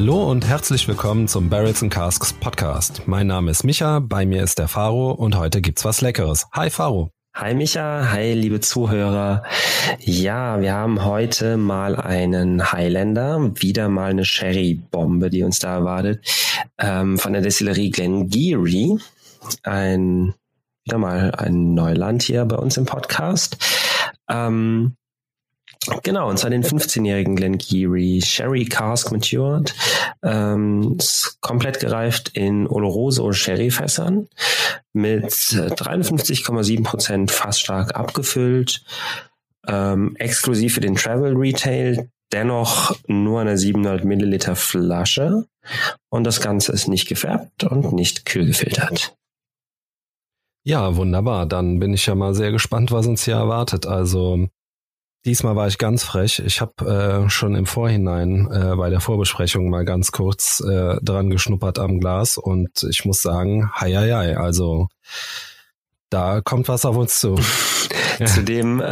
Hallo und herzlich willkommen zum Barrels and Casks Podcast. Mein Name ist Micha, bei mir ist der Faro und heute gibt's was Leckeres. Hi Faro. Hi Micha, hi liebe Zuhörer. Ja, wir haben heute mal einen Highlander, wieder mal eine Sherry-Bombe, die uns da erwartet, ähm, von der Destillerie Glengarry. Ein, wieder mal ein Neuland hier bei uns im Podcast. Ähm, Genau, und zwar den 15-jährigen Glengarry Sherry Cask Matured. Ähm, komplett gereift in Oloroso Sherryfässern mit 53,7 Prozent fassstark abgefüllt. Ähm, exklusiv für den Travel Retail, dennoch nur eine 700 Milliliter Flasche. Und das Ganze ist nicht gefärbt und nicht kühl gefiltert. Ja, wunderbar. Dann bin ich ja mal sehr gespannt, was uns hier erwartet. Also Diesmal war ich ganz frech. Ich habe äh, schon im Vorhinein äh, bei der Vorbesprechung mal ganz kurz äh, dran geschnuppert am Glas und ich muss sagen, hei, hei, hei also da kommt was auf uns zu. zu dem äh,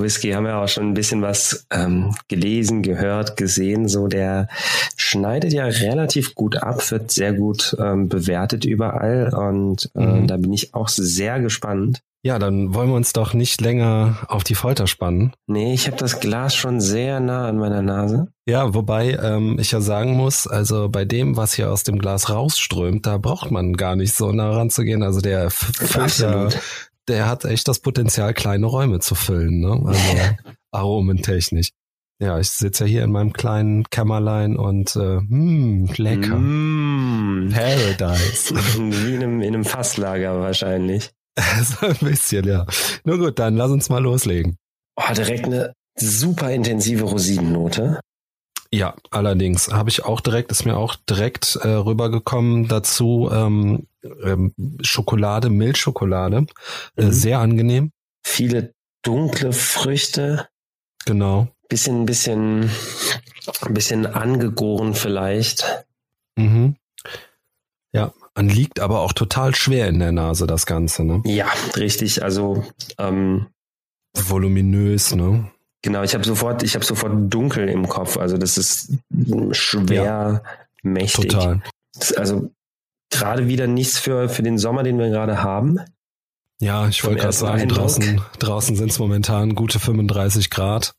Whisky haben wir auch schon ein bisschen was ähm, gelesen, gehört, gesehen. So der schneidet ja relativ gut ab, wird sehr gut ähm, bewertet überall und äh, mhm. da bin ich auch sehr gespannt. Ja, dann wollen wir uns doch nicht länger auf die Folter spannen. Nee, ich habe das Glas schon sehr nah an meiner Nase. Ja, wobei ähm, ich ja sagen muss, also bei dem, was hier aus dem Glas rausströmt, da braucht man gar nicht so nah ranzugehen. Also der Filter, der hat echt das Potenzial, kleine Räume zu füllen, ne? Also aromentechnisch. Ja, ich sitze ja hier in meinem kleinen Kämmerlein und äh, mh, lecker. Mm. Paradise. Wie in einem, in einem Fasslager wahrscheinlich. so ein bisschen, ja. Nur gut, dann lass uns mal loslegen. Oh, direkt eine super intensive Rosinennote. Ja, allerdings habe ich auch direkt, ist mir auch direkt äh, rübergekommen dazu ähm, ähm, Schokolade, Milchschokolade, äh, mhm. sehr angenehm. Viele dunkle Früchte. Genau. Bisschen, bisschen, bisschen angegoren vielleicht. Mhm. Ja, man liegt aber auch total schwer in der Nase, das Ganze, ne? Ja, richtig. Also ähm, voluminös, ne? Genau, ich habe sofort, ich habe sofort dunkel im Kopf. Also das ist schwer, ja, mächtig. Total. also gerade wieder nichts für für den Sommer, den wir gerade haben. Ja, ich wollte gerade sagen, Eindruck. draußen draußen sind es momentan gute 35 Grad.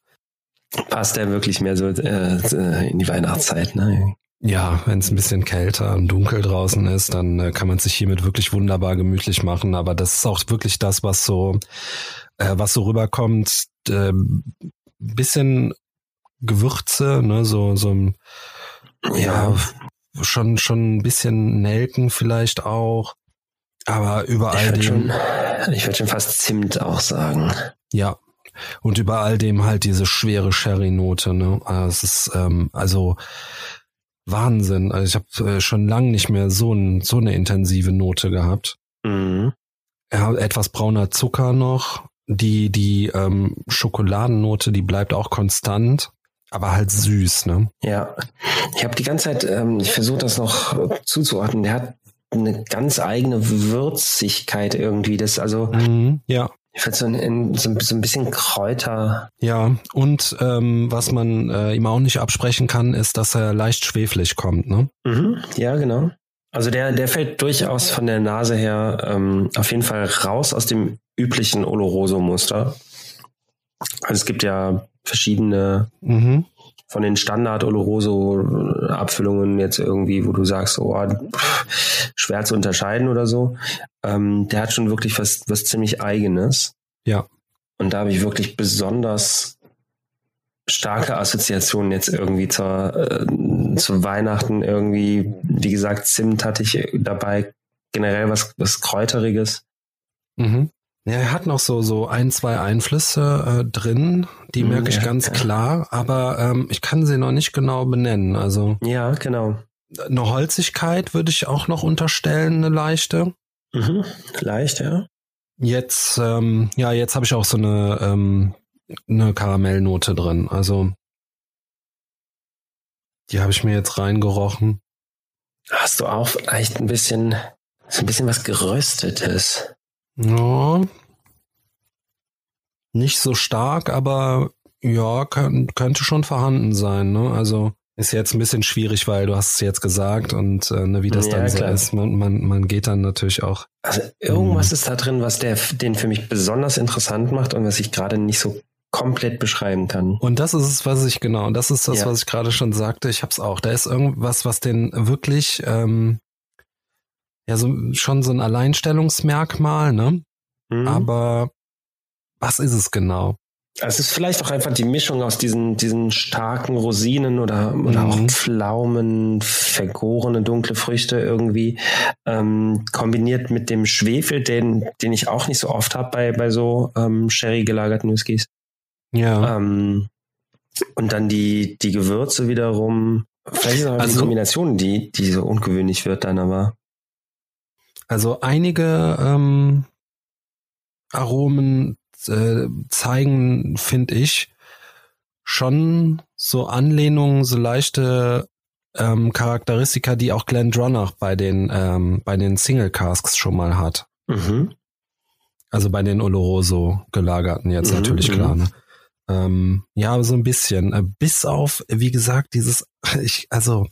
Passt ja wirklich mehr so äh, in die Weihnachtszeit, ne? Ja, wenn es ein bisschen kälter und dunkel draußen ist, dann äh, kann man sich hiermit wirklich wunderbar gemütlich machen. Aber das ist auch wirklich das, was so, äh, was so rüberkommt. Äh, bisschen Gewürze, ne, so so ein, ja, schon schon ein bisschen Nelken vielleicht auch. Aber überall ich würde schon, ich würde schon fast Zimt auch sagen. Ja, und überall dem halt diese schwere Sherry-Note. Ne? Also es ist ähm, also Wahnsinn. Also ich habe äh, schon lange nicht mehr so, ein, so eine intensive Note gehabt. Mhm. Ja, etwas brauner Zucker noch. Die, die ähm, Schokoladennote, die bleibt auch konstant, aber halt süß, ne? Ja. Ich habe die ganze Zeit, ähm, ich versuche das noch zuzuordnen, der hat eine ganz eigene Würzigkeit irgendwie. Das also mhm, ja. Ich finde so ein, so, so ein bisschen Kräuter. Ja, und ähm, was man äh, ihm auch nicht absprechen kann, ist, dass er leicht schweflig kommt, ne? Mhm, ja, genau. Also der, der fällt durchaus von der Nase her ähm, auf jeden Fall raus aus dem üblichen Oloroso-Muster. Also es gibt ja verschiedene mhm. Von den Standard Oloroso Abfüllungen jetzt irgendwie, wo du sagst, oh, pff, schwer zu unterscheiden oder so. Ähm, der hat schon wirklich was, was ziemlich eigenes. Ja. Und da habe ich wirklich besonders starke Assoziationen jetzt irgendwie zur, äh, zu Weihnachten irgendwie. Wie gesagt, Zimt hatte ich dabei, generell was, was Kräuteriges. Mhm. Ja, er hat noch so, so ein, zwei Einflüsse äh, drin, die mhm, merke ich ja, ganz ja. klar, aber ähm, ich kann sie noch nicht genau benennen. Also ja, genau. Eine Holzigkeit würde ich auch noch unterstellen, eine leichte. Mhm, leicht, ja. Jetzt, ähm, ja, jetzt habe ich auch so eine, ähm, eine Karamellnote drin. Also die habe ich mir jetzt reingerochen. Hast du auch echt ein bisschen, so ein bisschen was Geröstetes? Ja. Nicht so stark, aber ja, kann, könnte schon vorhanden sein. Ne? Also ist jetzt ein bisschen schwierig, weil du hast es jetzt gesagt und äh, ne, wie das ja, dann so klar. ist. Man, man, man geht dann natürlich auch. Also irgendwas ähm, ist da drin, was der, den für mich besonders interessant macht und was ich gerade nicht so komplett beschreiben kann. Und das ist es, was ich genau, das ist das, ja. was ich gerade schon sagte. Ich hab's auch. Da ist irgendwas, was den wirklich ähm, ja so schon so ein Alleinstellungsmerkmal, ne? Mhm. Aber was ist es genau? Es ist vielleicht auch einfach die Mischung aus diesen, diesen starken Rosinen oder, oder mhm. auch Pflaumen, vergorene dunkle Früchte irgendwie, ähm, kombiniert mit dem Schwefel, den, den ich auch nicht so oft habe bei, bei so ähm, Sherry gelagerten Whiskys. Ja. Ähm, und dann die, die Gewürze wiederum. Vielleicht ist auch also, die Kombination, die, die so ungewöhnlich wird dann aber. Also einige ähm, Aromen äh, zeigen, finde ich, schon so Anlehnungen, so leichte ähm, Charakteristika, die auch Glenn Dronach bei den ähm, bei den Single Casks schon mal hat. Mhm. Also bei den Oloroso gelagerten jetzt mhm, natürlich mhm. klar. Ne? Ähm, ja, so ein bisschen. Äh, bis auf, wie gesagt, dieses, ich, also,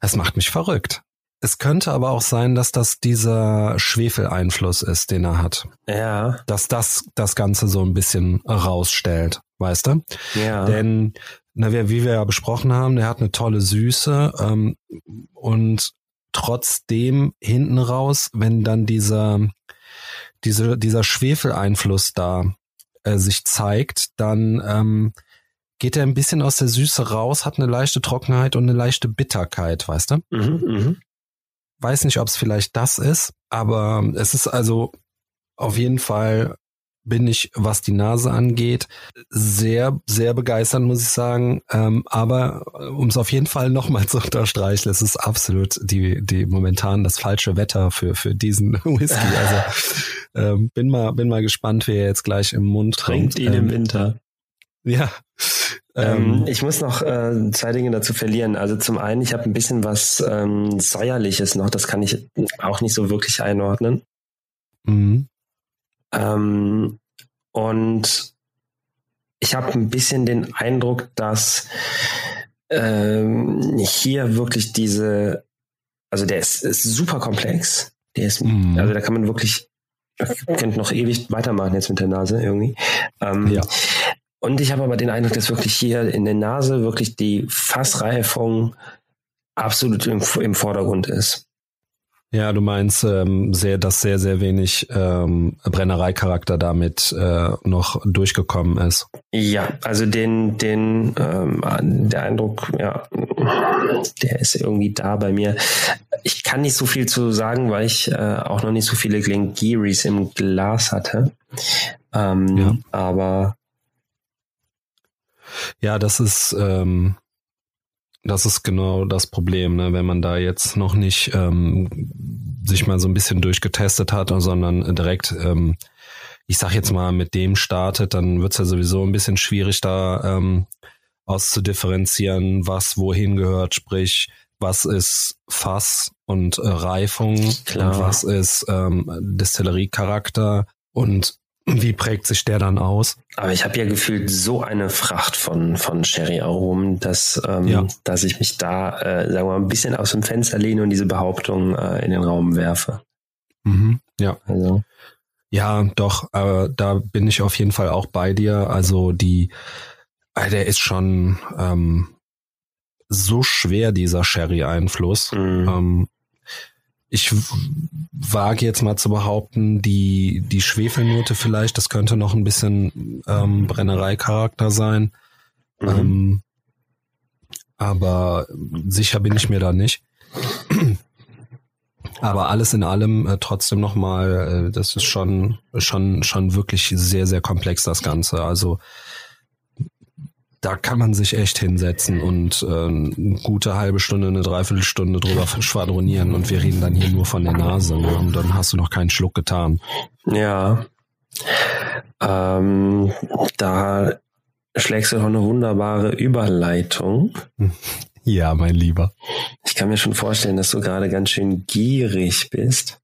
das macht mich verrückt. Es könnte aber auch sein, dass das dieser Schwefeleinfluss ist, den er hat. Ja. Dass das das Ganze so ein bisschen rausstellt, weißt du? Ja. Denn, na, wie wir ja besprochen haben, der hat eine tolle Süße ähm, und trotzdem hinten raus, wenn dann dieser, diese, dieser Schwefeleinfluss da äh, sich zeigt, dann ähm, geht er ein bisschen aus der Süße raus, hat eine leichte Trockenheit und eine leichte Bitterkeit, weißt du? Mhm, mh weiß nicht, ob es vielleicht das ist, aber es ist also auf jeden Fall bin ich, was die Nase angeht, sehr, sehr begeistert, muss ich sagen. Ähm, aber äh, um es auf jeden Fall nochmal zu unterstreichen, es ist absolut die, die momentan das falsche Wetter für, für diesen Whisky. Also ähm, bin mal, bin mal gespannt, wer jetzt gleich im Mund trinkt. ihn ähm, im Winter. Ja, ähm, ähm, ich muss noch äh, zwei Dinge dazu verlieren. Also zum einen, ich habe ein bisschen was ähm, Säuerliches noch, das kann ich auch nicht so wirklich einordnen. Mhm. Ähm, und ich habe ein bisschen den Eindruck, dass ähm, hier wirklich diese, also der ist, ist super komplex. Der ist, mhm. also da kann man wirklich, könnte noch ewig weitermachen jetzt mit der Nase irgendwie. Ähm, ja. Und ich habe aber den Eindruck, dass wirklich hier in der Nase wirklich die Fassreifung absolut im, im Vordergrund ist. Ja, du meinst ähm, sehr, dass sehr, sehr wenig ähm, Brennereicharakter damit äh, noch durchgekommen ist. Ja, also den, den, ähm, der Eindruck, ja, der ist irgendwie da bei mir. Ich kann nicht so viel zu sagen, weil ich äh, auch noch nicht so viele Glengiris im Glas hatte. Ähm, ja. Aber ja, das ist, ähm, das ist genau das Problem, ne? wenn man da jetzt noch nicht ähm, sich mal so ein bisschen durchgetestet hat, sondern direkt, ähm, ich sag jetzt mal, mit dem startet, dann wird's ja sowieso ein bisschen schwierig, da ähm, auszudifferenzieren, was wohin gehört, sprich, was ist Fass und äh, Reifung Klar. und was ist ähm, Distillerie-Charakter und wie prägt sich der dann aus? Aber ich habe ja gefühlt so eine Fracht von, von Sherry-Aromen, dass, ähm, ja. dass ich mich da, äh, sagen wir mal, ein bisschen aus dem Fenster lehne und diese Behauptung äh, in den Raum werfe. Mhm, ja. Also. Ja, doch, aber da bin ich auf jeden Fall auch bei dir. Also die, äh, der ist schon ähm, so schwer, dieser Sherry-Einfluss. Mhm. Ähm, ich wage jetzt mal zu behaupten, die, die Schwefelnote vielleicht, das könnte noch ein bisschen ähm, Brennereicharakter sein. Mhm. Ähm, aber sicher bin ich mir da nicht. Aber alles in allem äh, trotzdem nochmal, äh, das ist schon, schon, schon wirklich sehr, sehr komplex, das Ganze. Also da kann man sich echt hinsetzen und äh, eine gute halbe Stunde, eine Dreiviertelstunde drüber schwadronieren und wir reden dann hier nur von der Nase ne? und dann hast du noch keinen Schluck getan. Ja. Ähm, da schlägst du doch eine wunderbare Überleitung. Ja, mein Lieber. Ich kann mir schon vorstellen, dass du gerade ganz schön gierig bist.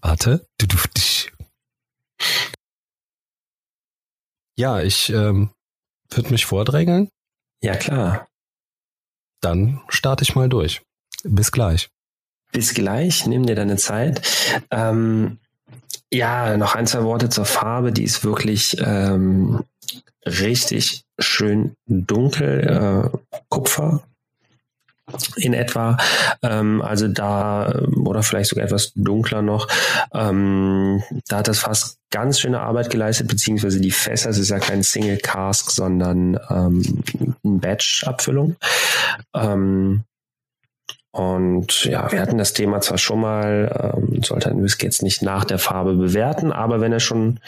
Warte. Du, du, dich. Ja, ich ähm, würde mich vordrängeln. Ja, klar. Dann starte ich mal durch. Bis gleich. Bis gleich, nimm dir deine Zeit. Ähm, ja, noch ein, zwei Worte zur Farbe. Die ist wirklich ähm, richtig schön dunkel, äh, Kupfer in etwa. Ähm, also da, oder vielleicht sogar etwas dunkler noch. Ähm, da hat das Fass ganz schöne Arbeit geleistet, beziehungsweise die Fässer, es ist ja kein Single Cask, sondern ähm, eine Batch-Abfüllung. Ähm, und ja, wir hatten das Thema zwar schon mal, ähm, sollte ein Whisky jetzt nicht nach der Farbe bewerten, aber wenn er schon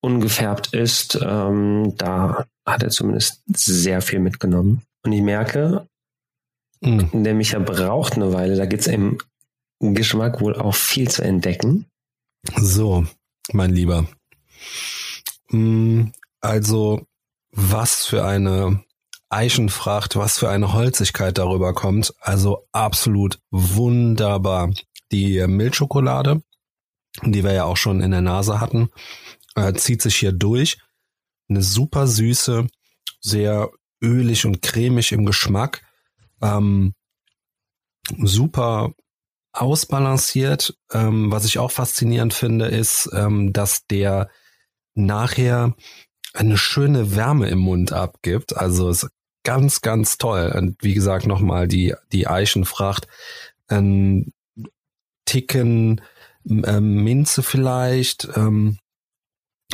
ungefärbt ist, ähm, da hat er zumindest sehr viel mitgenommen. Und ich merke, Mhm. Der Micha braucht eine Weile. Da gibt es im Geschmack wohl auch viel zu entdecken. So, mein Lieber. Mm, also, was für eine Eichenfracht, was für eine Holzigkeit darüber kommt. Also absolut wunderbar. Die Milchschokolade, die wir ja auch schon in der Nase hatten, äh, zieht sich hier durch. Eine super süße, sehr ölig und cremig im Geschmack ähm, super ausbalanciert. Ähm, was ich auch faszinierend finde, ist, ähm, dass der nachher eine schöne Wärme im Mund abgibt. Also ist ganz, ganz toll. Und wie gesagt, nochmal die, die Eichenfracht. Ein Ticken ähm, Minze vielleicht. Ähm,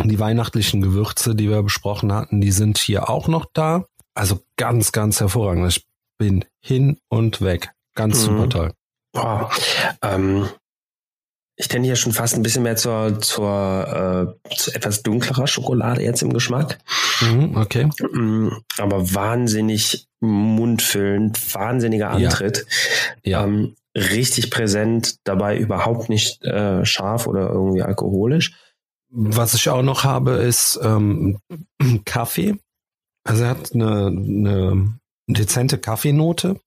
die weihnachtlichen Gewürze, die wir besprochen hatten, die sind hier auch noch da. Also ganz, ganz hervorragend. Ich bin hin und weg. Ganz mhm. super toll. Boah. Ähm, ich tende hier schon fast ein bisschen mehr zur, zur, äh, zu etwas dunklerer Schokolade jetzt im Geschmack. Mhm, okay. Mm, aber wahnsinnig mundfüllend, wahnsinniger Antritt. Ja. ja. Ähm, richtig präsent, dabei überhaupt nicht äh, scharf oder irgendwie alkoholisch. Was ich auch noch habe, ist ähm, Kaffee. Also er hat eine, eine dezente Kaffeenote,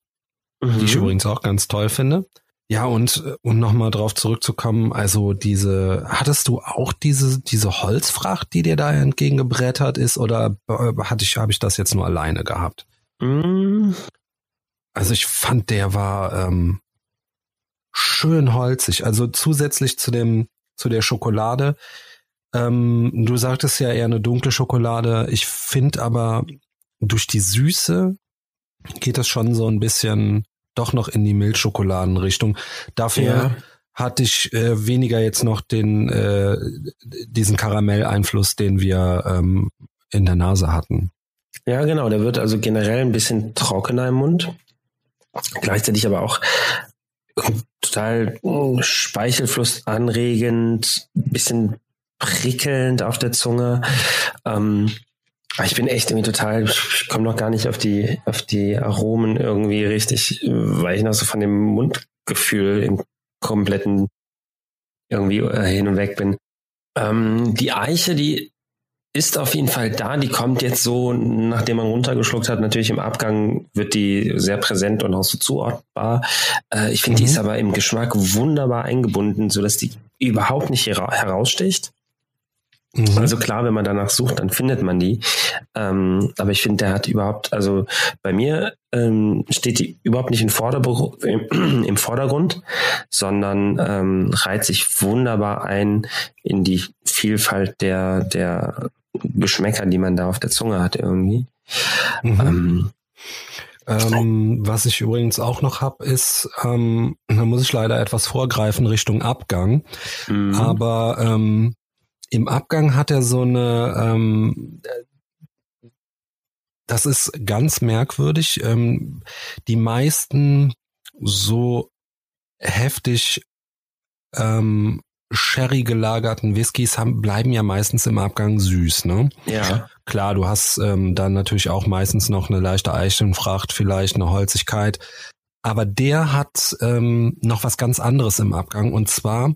mhm. die ich mhm. übrigens auch ganz toll finde. Ja, und, und nochmal drauf zurückzukommen, also diese, hattest du auch diese, diese Holzfracht, die dir da entgegengebrettert ist, oder hatte ich, habe ich das jetzt nur alleine gehabt? Mhm. Also ich fand, der war ähm, schön holzig. Also zusätzlich zu dem, zu der Schokolade. Ähm, du sagtest ja eher eine dunkle Schokolade. Ich finde aber durch die Süße geht das schon so ein bisschen doch noch in die Milchschokoladenrichtung. Dafür ja. hatte ich äh, weniger jetzt noch den äh, diesen Karamelleinfluss, den wir ähm, in der Nase hatten. Ja, genau. Der wird also generell ein bisschen trockener im Mund. Gleichzeitig aber auch total Speichelfluss anregend, bisschen prickelnd auf der Zunge. Ähm, ich bin echt irgendwie total, ich komme noch gar nicht auf die, auf die Aromen irgendwie richtig, weil ich noch so von dem Mundgefühl im kompletten irgendwie äh, hin und weg bin. Ähm, die Eiche, die ist auf jeden Fall da. Die kommt jetzt so, nachdem man runtergeschluckt hat. Natürlich im Abgang wird die sehr präsent und auch so zuordbar. Äh, ich finde, mhm. die ist aber im Geschmack wunderbar eingebunden, so dass die überhaupt nicht heraussticht. Mhm. Also klar, wenn man danach sucht, dann findet man die. Ähm, aber ich finde, der hat überhaupt, also bei mir ähm, steht die überhaupt nicht im, Vordergrund, im Vordergrund sondern ähm, reiht sich wunderbar ein in die Vielfalt der, der Geschmäcker, die man da auf der Zunge hat irgendwie. Mhm. Ähm, ähm, was ich übrigens auch noch habe, ist, ähm, da muss ich leider etwas vorgreifen Richtung Abgang. Mhm. Aber ähm, im Abgang hat er so eine, ähm, das ist ganz merkwürdig. Ähm, die meisten so heftig ähm, Sherry gelagerten Whiskys haben, bleiben ja meistens im Abgang süß, ne? Ja. Klar, du hast ähm, dann natürlich auch meistens noch eine leichte Eichenfracht, vielleicht eine Holzigkeit. Aber der hat ähm, noch was ganz anderes im Abgang. Und zwar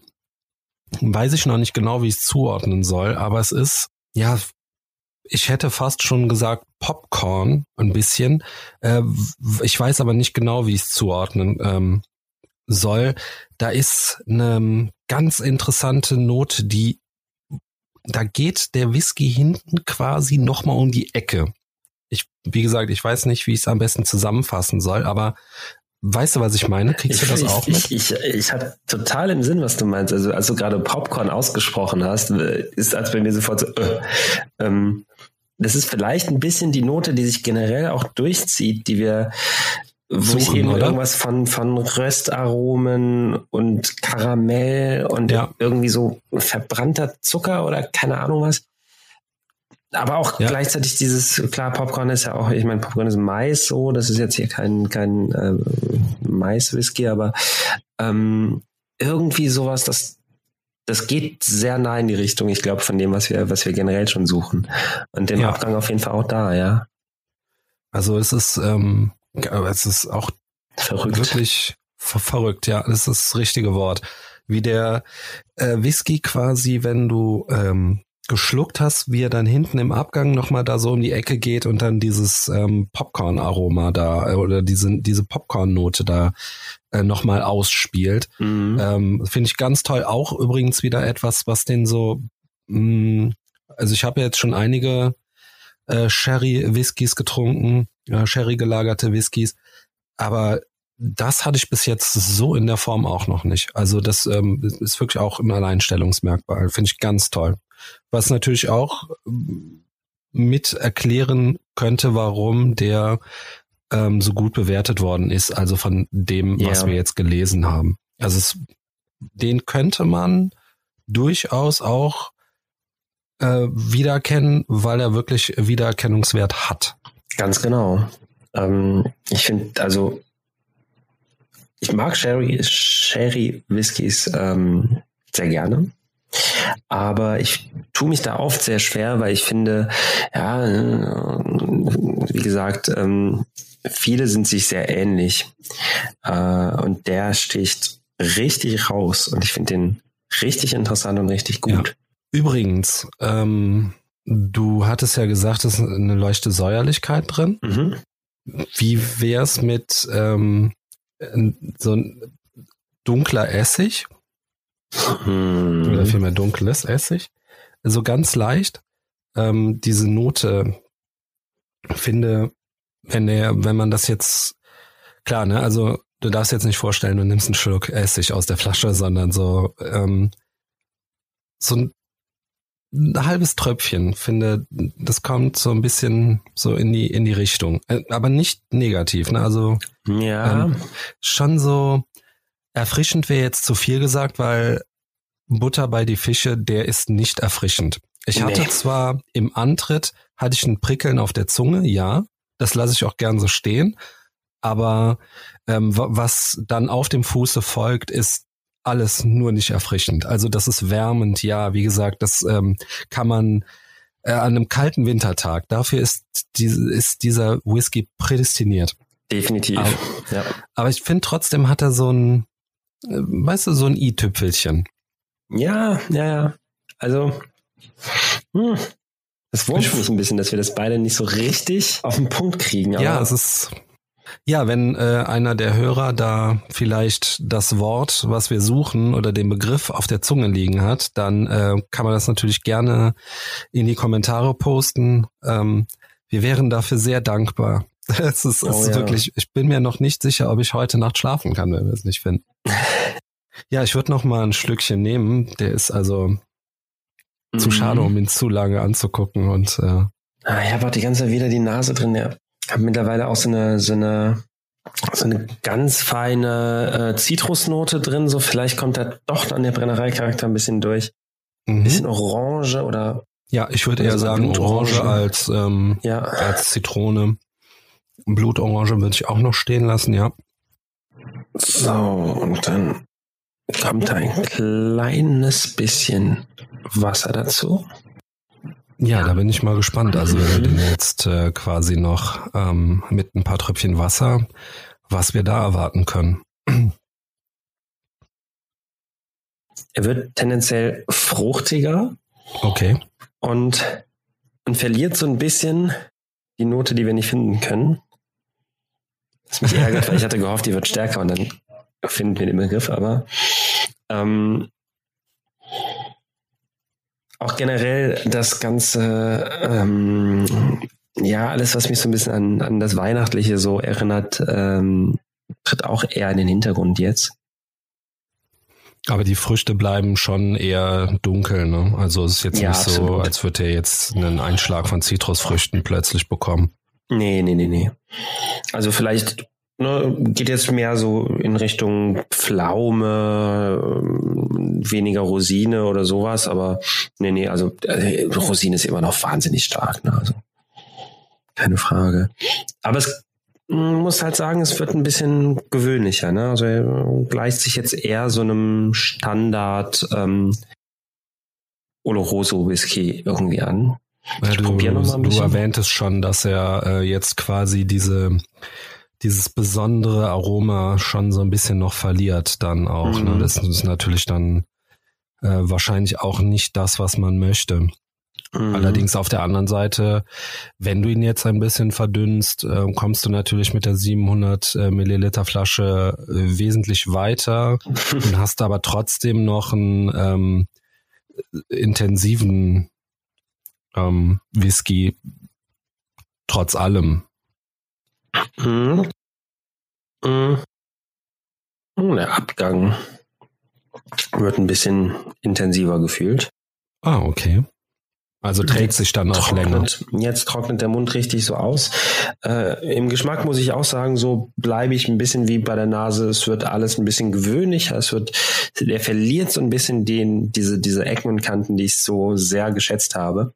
weiß ich noch nicht genau, wie ich es zuordnen soll, aber es ist, ja, ich hätte fast schon gesagt Popcorn ein bisschen. Äh, ich weiß aber nicht genau, wie ich es zuordnen ähm, soll. Da ist eine ganz interessante Note, die da geht der Whisky hinten quasi nochmal um die Ecke. Ich, wie gesagt, ich weiß nicht, wie ich es am besten zusammenfassen soll, aber weißt du, was ich meine? Kriegst du das ich, auch mit? Ich, ich, ich hatte total im Sinn, was du meinst. Also, als du gerade Popcorn ausgesprochen hast, äh, ist als bei mir sofort so, äh, ähm, das ist vielleicht ein bisschen die Note, die sich generell auch durchzieht, die wir wo Suchen, ich eben oder? irgendwas von, von Röstaromen und Karamell und ja. irgendwie so verbrannter Zucker oder keine Ahnung was. Aber auch ja. gleichzeitig dieses, klar, Popcorn ist ja auch, ich meine, Popcorn ist Mais so, das ist jetzt hier kein, kein äh, Mais-Whisky, aber ähm, irgendwie sowas, das, das geht sehr nah in die Richtung, ich glaube, von dem, was wir, was wir generell schon suchen. Und den ja. Abgang auf jeden Fall auch da, ja. Also es ist, ähm, es ist auch verrückt. wirklich ver verrückt, ja, das ist das richtige Wort. Wie der äh, Whisky quasi, wenn du ähm, geschluckt hast, wie er dann hinten im Abgang nochmal da so um die Ecke geht und dann dieses ähm, Popcorn-Aroma da äh, oder diese, diese Popcorn-Note da äh, nochmal ausspielt. Mhm. Ähm, Finde ich ganz toll. Auch übrigens wieder etwas, was den so, mh, mm, also ich habe jetzt schon einige äh, Sherry-Whiskys getrunken, äh, Sherry gelagerte Whiskys. Aber das hatte ich bis jetzt so in der Form auch noch nicht. Also das ähm, ist wirklich auch ein Alleinstellungsmerkmal. Finde ich ganz toll. Was natürlich auch ähm, mit erklären könnte, warum der ähm, so gut bewertet worden ist, also von dem, yeah. was wir jetzt gelesen haben. Also es, den könnte man durchaus auch äh, wiedererkennen, weil er wirklich Wiedererkennungswert hat. Ganz genau. Ähm, ich finde, also ich mag Sherry, Sherry Whiskys ähm, sehr gerne. Aber ich tue mich da oft sehr schwer, weil ich finde, ja, äh, wie gesagt, ähm, viele sind sich sehr ähnlich. Äh, und der sticht richtig raus. Und ich finde den richtig interessant und richtig gut. Ja. Übrigens, ähm, du hattest ja gesagt, es ist eine leichte Säuerlichkeit drin. Mhm. Wie wär's mit ähm, so ein dunkler Essig? Mhm. Oder vielmehr dunkles Essig. So ganz leicht. Ähm, diese Note finde, wenn der, wenn man das jetzt, klar, ne, also du darfst jetzt nicht vorstellen, du nimmst einen Schluck Essig aus der Flasche, sondern so, ähm, so ein ein halbes Tröpfchen, finde, das kommt so ein bisschen so in die, in die Richtung. Äh, aber nicht negativ, ne? Also ja. Ähm, schon so erfrischend wäre jetzt zu viel gesagt, weil Butter bei die Fische, der ist nicht erfrischend. Ich hatte nee. zwar im Antritt, hatte ich ein Prickeln auf der Zunge, ja, das lasse ich auch gern so stehen, aber ähm, was dann auf dem Fuße folgt, ist alles nur nicht erfrischend. Also das ist wärmend, ja, wie gesagt, das ähm, kann man äh, an einem kalten Wintertag. Dafür ist, die, ist dieser Whisky prädestiniert. Definitiv. Aber, ja. aber ich finde trotzdem hat er so ein, weißt du, so ein i-Tüpfelchen. Ja, ja, ja. Also, hm, das wundert mich ein bisschen, dass wir das beide nicht so richtig auf den Punkt kriegen. ja, es ist ja, wenn äh, einer der Hörer da vielleicht das Wort, was wir suchen oder den Begriff auf der Zunge liegen hat, dann äh, kann man das natürlich gerne in die Kommentare posten. Ähm, wir wären dafür sehr dankbar. Es ist, oh, es ist ja. wirklich, ich bin mir noch nicht sicher, ob ich heute Nacht schlafen kann, wenn wir es nicht finden. ja, ich würde noch mal ein Schlückchen nehmen. Der ist also mhm. zu schade, um ihn zu lange anzugucken und äh, Ah, ich habe auch die ganze Zeit wieder die Nase drin. Ja habe mittlerweile auch so eine, so eine, so eine ganz feine äh, Zitrusnote drin. So vielleicht kommt da doch an der Brennereicharakter ein bisschen durch. Ein mhm. bisschen Orange oder ja, ich würde eher sagen Orange als ähm, ja. als Zitrone. Blutorange würde ich auch noch stehen lassen, ja. So und dann kommt ein kleines bisschen Wasser dazu. Ja, da bin ich mal gespannt. Also wenn wir den jetzt äh, quasi noch ähm, mit ein paar Tröpfchen Wasser, was wir da erwarten können. Er wird tendenziell fruchtiger. Okay. Und, und verliert so ein bisschen die Note, die wir nicht finden können. Das mich ärgert, weil ich hatte gehofft, die wird stärker und dann finden wir den Begriff, aber ähm, auch generell das ganze, ähm, ja, alles, was mich so ein bisschen an, an das Weihnachtliche so erinnert, ähm, tritt auch eher in den Hintergrund jetzt. Aber die Früchte bleiben schon eher dunkel, ne? Also es ist jetzt ja, nicht absolut. so, als würde er jetzt einen Einschlag von Zitrusfrüchten plötzlich bekommen. Nee, nee, nee, nee. Also vielleicht ne, geht jetzt mehr so in Richtung Pflaume, ähm, weniger Rosine oder sowas, aber nee, nee, also äh, Rosine ist immer noch wahnsinnig stark, ne? Also keine Frage. Aber es muss halt sagen, es wird ein bisschen gewöhnlicher. Ne? Also er gleicht sich jetzt eher so einem Standard ähm, Oloroso Whisky irgendwie an. Ja, du, du erwähntest schon, dass er äh, jetzt quasi diese dieses besondere Aroma schon so ein bisschen noch verliert dann auch. Ne? Mhm. Ne? Das ist natürlich dann äh, wahrscheinlich auch nicht das, was man möchte. Mhm. Allerdings auf der anderen Seite, wenn du ihn jetzt ein bisschen verdünnst, äh, kommst du natürlich mit der 700 äh, Milliliter Flasche äh, wesentlich weiter und hast aber trotzdem noch einen ähm, intensiven ähm, Whisky trotz allem. Mhm. Mhm. Der Abgang wird ein bisschen intensiver gefühlt. Ah, okay. Also trägt sich dann auch trocknet, länger. Jetzt trocknet der Mund richtig so aus. Äh, Im Geschmack muss ich auch sagen, so bleibe ich ein bisschen wie bei der Nase. Es wird alles ein bisschen gewöhnlicher. Es wird, der verliert so ein bisschen den, diese, diese Ecken und Kanten, die ich so sehr geschätzt habe.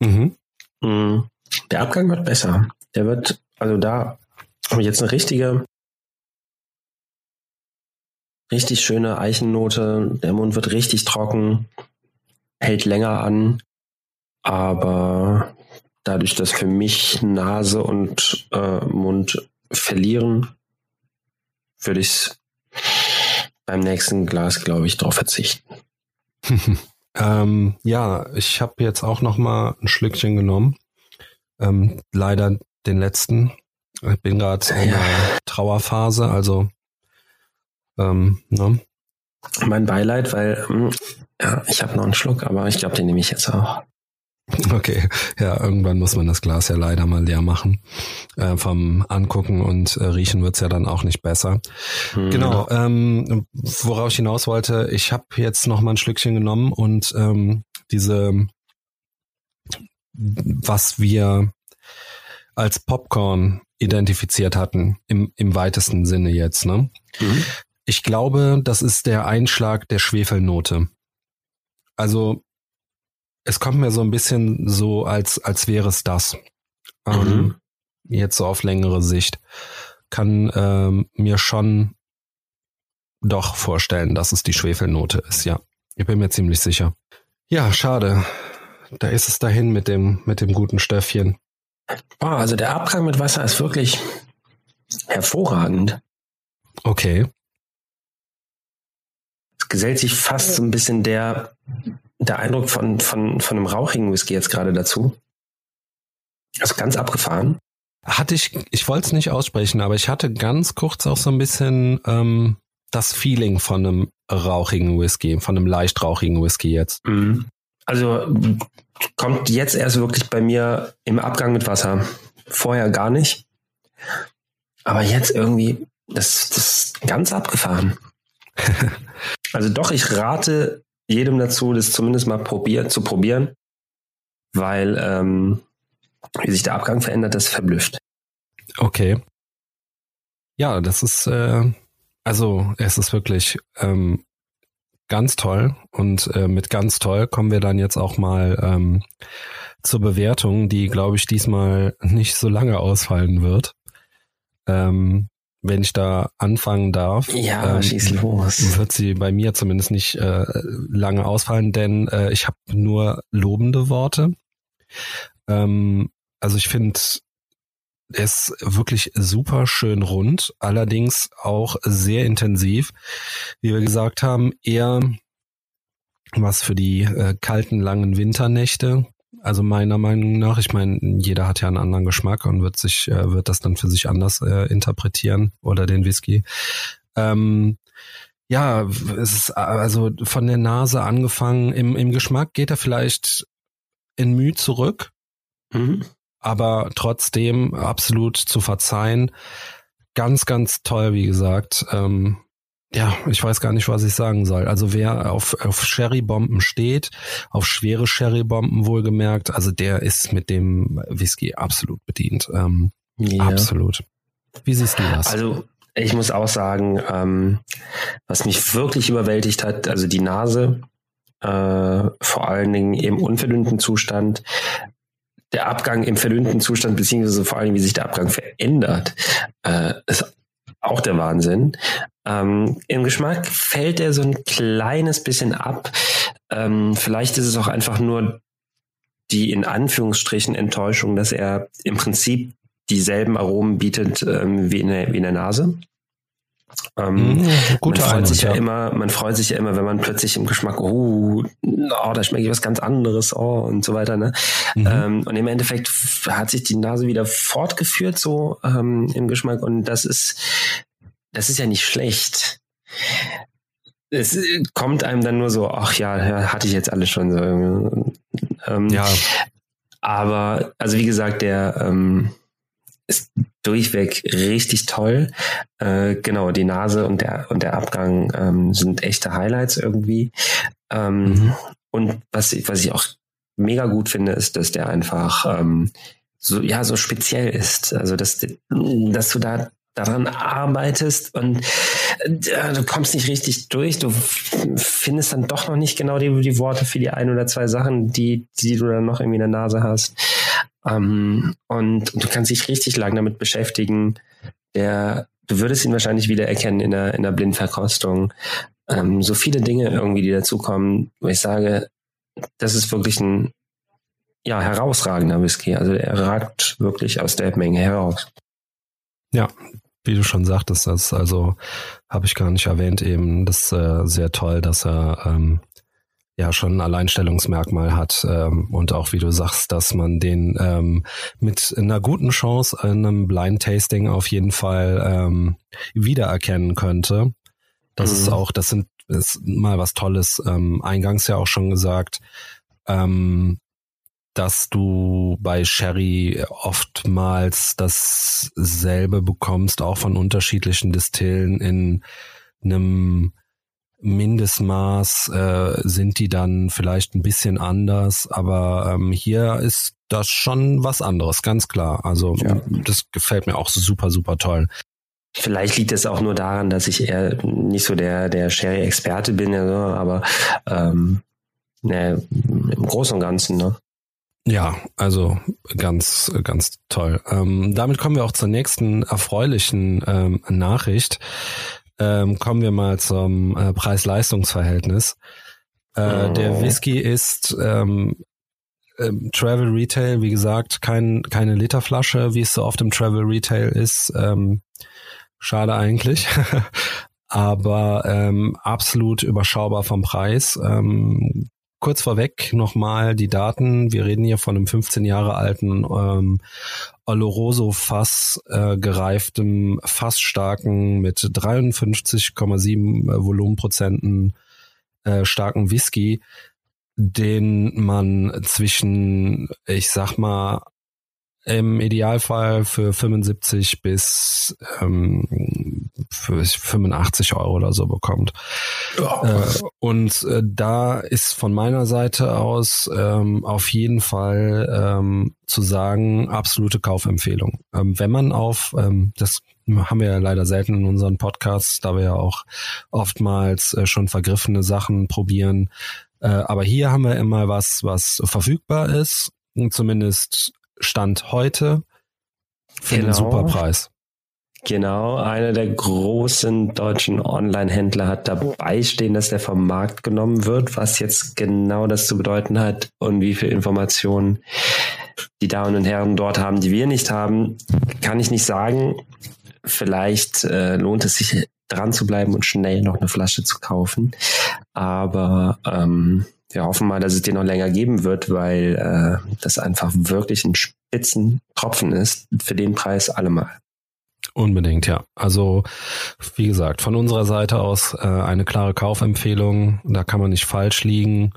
Mhm. Mm, der Abgang wird besser. Der wird, also da habe ich jetzt eine richtige, richtig schöne Eichennote. Der Mund wird richtig trocken, hält länger an. Aber dadurch, dass für mich Nase und äh, Mund verlieren, würde ich es beim nächsten Glas, glaube ich, darauf verzichten. ähm, ja, ich habe jetzt auch noch mal ein Schlückchen genommen. Ähm, leider den letzten. Ich bin gerade in der Trauerphase, also ähm, ne? Mein Beileid, weil hm, ja, ich habe noch einen Schluck, aber ich glaube, den nehme ich jetzt auch. Okay, ja, irgendwann muss man das Glas ja leider mal leer machen. Äh, vom Angucken und äh, Riechen wird's ja dann auch nicht besser. Hm. Genau, ähm, worauf ich hinaus wollte, ich habe jetzt noch mal ein Schlückchen genommen und ähm, diese, was wir als Popcorn identifiziert hatten, im, im weitesten Sinne jetzt. Ne? Mhm. Ich glaube, das ist der Einschlag der Schwefelnote. Also es kommt mir so ein bisschen so, als, als wäre es das. Ähm, mhm. Ähm, jetzt so auf längere Sicht. Kann ähm, mir schon doch vorstellen, dass es die Schwefelnote ist, ja. Ich bin mir ziemlich sicher. Ja, schade. Da ist es dahin mit dem, mit dem guten Stöffchen. Boah, also der Abgang mit Wasser ist wirklich hervorragend. Okay. Es gesellt sich fast so ein bisschen der der Eindruck von, von, von einem rauchigen Whisky jetzt gerade dazu. Also ganz abgefahren. Hatte ich, ich wollte es nicht aussprechen, aber ich hatte ganz kurz auch so ein bisschen ähm, das Feeling von einem rauchigen Whisky, von einem leicht rauchigen Whisky jetzt. Mhm. Also kommt jetzt erst wirklich bei mir im Abgang mit Wasser. Vorher gar nicht. Aber jetzt irgendwie, das, das ist ganz abgefahren. also doch, ich rate jedem dazu, das zumindest mal probier, zu probieren, weil ähm, wie sich der Abgang verändert, das verblüfft. Okay. Ja, das ist äh, also es ist wirklich ähm, ganz toll und äh, mit ganz toll kommen wir dann jetzt auch mal ähm, zur Bewertung, die glaube ich diesmal nicht so lange ausfallen wird. Ähm, wenn ich da anfangen darf, ja, ähm, schieß los. wird sie bei mir zumindest nicht äh, lange ausfallen, denn äh, ich habe nur lobende Worte. Ähm, also ich finde es wirklich super schön rund, allerdings auch sehr intensiv. Wie wir gesagt haben, eher was für die äh, kalten, langen Winternächte. Also meiner Meinung nach, ich meine, jeder hat ja einen anderen Geschmack und wird sich, äh, wird das dann für sich anders äh, interpretieren oder den Whisky. Ähm, ja, es ist also von der Nase angefangen. Im, im Geschmack geht er vielleicht in Mühe zurück, mhm. aber trotzdem absolut zu verzeihen. Ganz, ganz toll, wie gesagt. Ähm, ja, ich weiß gar nicht, was ich sagen soll. Also wer auf, auf Sherry-Bomben steht, auf schwere Sherry-Bomben wohlgemerkt, also der ist mit dem Whisky absolut bedient. Ähm, ja. Absolut. Wie siehst du das? Also ich muss auch sagen, ähm, was mich wirklich überwältigt hat, also die Nase, äh, vor allen Dingen im unverdünnten Zustand, der Abgang im verdünnten Zustand, beziehungsweise vor allem, wie sich der Abgang verändert, äh, ist auch der Wahnsinn. Ähm, Im Geschmack fällt er so ein kleines bisschen ab. Ähm, vielleicht ist es auch einfach nur die in Anführungsstrichen Enttäuschung, dass er im Prinzip dieselben Aromen bietet ähm, wie, in der, wie in der Nase. Ähm, mmh, man freut Einheit, sich ja, ja, immer, man freut sich ja immer, wenn man plötzlich im Geschmack, oh, oh da schmeckt was ganz anderes, oh, und so weiter, ne? Mhm. Ähm, und im Endeffekt hat sich die Nase wieder fortgeführt, so ähm, im Geschmack, und das ist, das ist ja nicht schlecht. Es kommt einem dann nur so, ach ja, hatte ich jetzt alles schon so. Ähm, ja. Aber, also wie gesagt, der, ähm, ist durchweg richtig toll. Äh, genau, die Nase und der und der Abgang ähm, sind echte Highlights irgendwie. Ähm, mhm. Und was ich, was ich auch mega gut finde, ist, dass der einfach ähm, so ja so speziell ist. Also dass dass du da daran arbeitest und äh, du kommst nicht richtig durch. Du findest dann doch noch nicht genau die, die Worte für die ein oder zwei Sachen, die, die du dann noch irgendwie in der Nase hast. Ähm, und, und, du kannst dich richtig lang damit beschäftigen. Der, du würdest ihn wahrscheinlich wieder erkennen in der, in der Blindverkostung. Ähm, so viele Dinge irgendwie, die dazukommen, wo ich sage, das ist wirklich ein ja, herausragender Whisky. Also er ragt wirklich aus der Menge heraus. Ja, wie du schon sagtest, das also habe ich gar nicht erwähnt eben, das ist äh, sehr toll, dass er ähm, ja schon ein Alleinstellungsmerkmal hat ähm, und auch wie du sagst, dass man den ähm, mit einer guten Chance in einem Blind Tasting auf jeden Fall ähm, wiedererkennen könnte. Das mhm. ist auch, das sind ist mal was Tolles. Ähm, eingangs ja auch schon gesagt, ähm, dass du bei Sherry oftmals dasselbe bekommst, auch von unterschiedlichen Distillen in einem Mindestmaß äh, sind die dann vielleicht ein bisschen anders, aber ähm, hier ist das schon was anderes, ganz klar. Also ja. das gefällt mir auch super, super toll. Vielleicht liegt es auch nur daran, dass ich eher nicht so der, der Sherry-Experte bin, ja, aber ähm, ne, im Großen und Ganzen, ne? Ja, also ganz, ganz toll. Ähm, damit kommen wir auch zur nächsten erfreulichen ähm, Nachricht ähm, kommen wir mal zum äh, Preis-Leistungs-Verhältnis. Äh, oh. Der Whisky ist ähm, ähm, Travel Retail, wie gesagt, kein, keine Literflasche, wie es so oft im Travel Retail ist. Ähm, schade eigentlich. Aber ähm, absolut überschaubar vom Preis. Kurz vorweg nochmal die Daten. Wir reden hier von einem 15 Jahre alten ähm, Oloroso Fass äh, gereiftem, fassstarken mit 53,7 äh, Volumenprozenten äh, starken Whisky, den man zwischen, ich sag mal, im Idealfall für 75 bis ähm, für 85 Euro oder so bekommt. Oh. Äh, und äh, da ist von meiner Seite aus ähm, auf jeden Fall ähm, zu sagen, absolute Kaufempfehlung. Ähm, wenn man auf, ähm, das haben wir ja leider selten in unseren Podcasts, da wir ja auch oftmals äh, schon vergriffene Sachen probieren. Äh, aber hier haben wir immer was, was verfügbar ist, zumindest Stand heute für genau. einen super Preis. Genau, einer der großen deutschen Online-Händler hat dabei stehen, dass der vom Markt genommen wird. Was jetzt genau das zu bedeuten hat und wie viel Informationen die Damen und Herren dort haben, die wir nicht haben, kann ich nicht sagen. Vielleicht äh, lohnt es sich dran zu bleiben und schnell noch eine Flasche zu kaufen. Aber ähm, wir hoffen mal, dass es den noch länger geben wird, weil äh, das einfach wirklich ein Spitzentropfen ist. Für den Preis allemal. Unbedingt, ja. Also wie gesagt, von unserer Seite aus äh, eine klare Kaufempfehlung. Da kann man nicht falsch liegen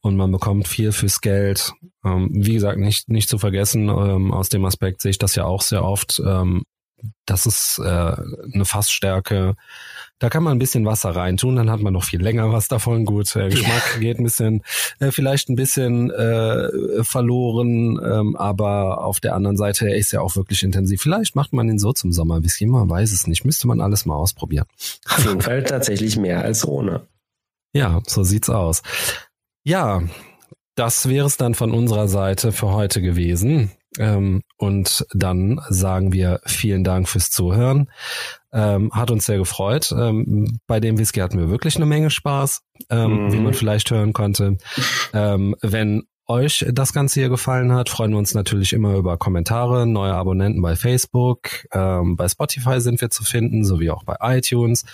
und man bekommt viel fürs Geld. Ähm, wie gesagt, nicht nicht zu vergessen. Ähm, aus dem Aspekt sehe ich das ja auch sehr oft. Ähm, das ist äh, eine Fassstärke. Da kann man ein bisschen Wasser reintun, dann hat man noch viel länger was davon. Gut, der Geschmack ja. geht ein bisschen, äh, vielleicht ein bisschen äh, verloren, ähm, aber auf der anderen Seite ist ja auch wirklich intensiv. Vielleicht macht man ihn so zum Sommerwhisky, man weiß es nicht. Müsste man alles mal ausprobieren. Auf jeden Fall tatsächlich mehr als ohne. Ja, so sieht's aus. Ja, das wäre es dann von unserer Seite für heute gewesen. Ähm, und dann sagen wir vielen Dank fürs Zuhören. Ähm, hat uns sehr gefreut. Ähm, bei dem Whisky hatten wir wirklich eine Menge Spaß, ähm, mhm. wie man vielleicht hören konnte. Ähm, wenn euch das Ganze hier gefallen hat, freuen wir uns natürlich immer über Kommentare, neue Abonnenten bei Facebook, ähm, bei Spotify sind wir zu finden, sowie auch bei iTunes.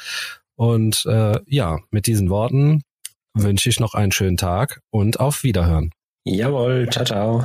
Und äh, ja, mit diesen Worten wünsche ich noch einen schönen Tag und auf Wiederhören. Jawohl, ciao, ciao.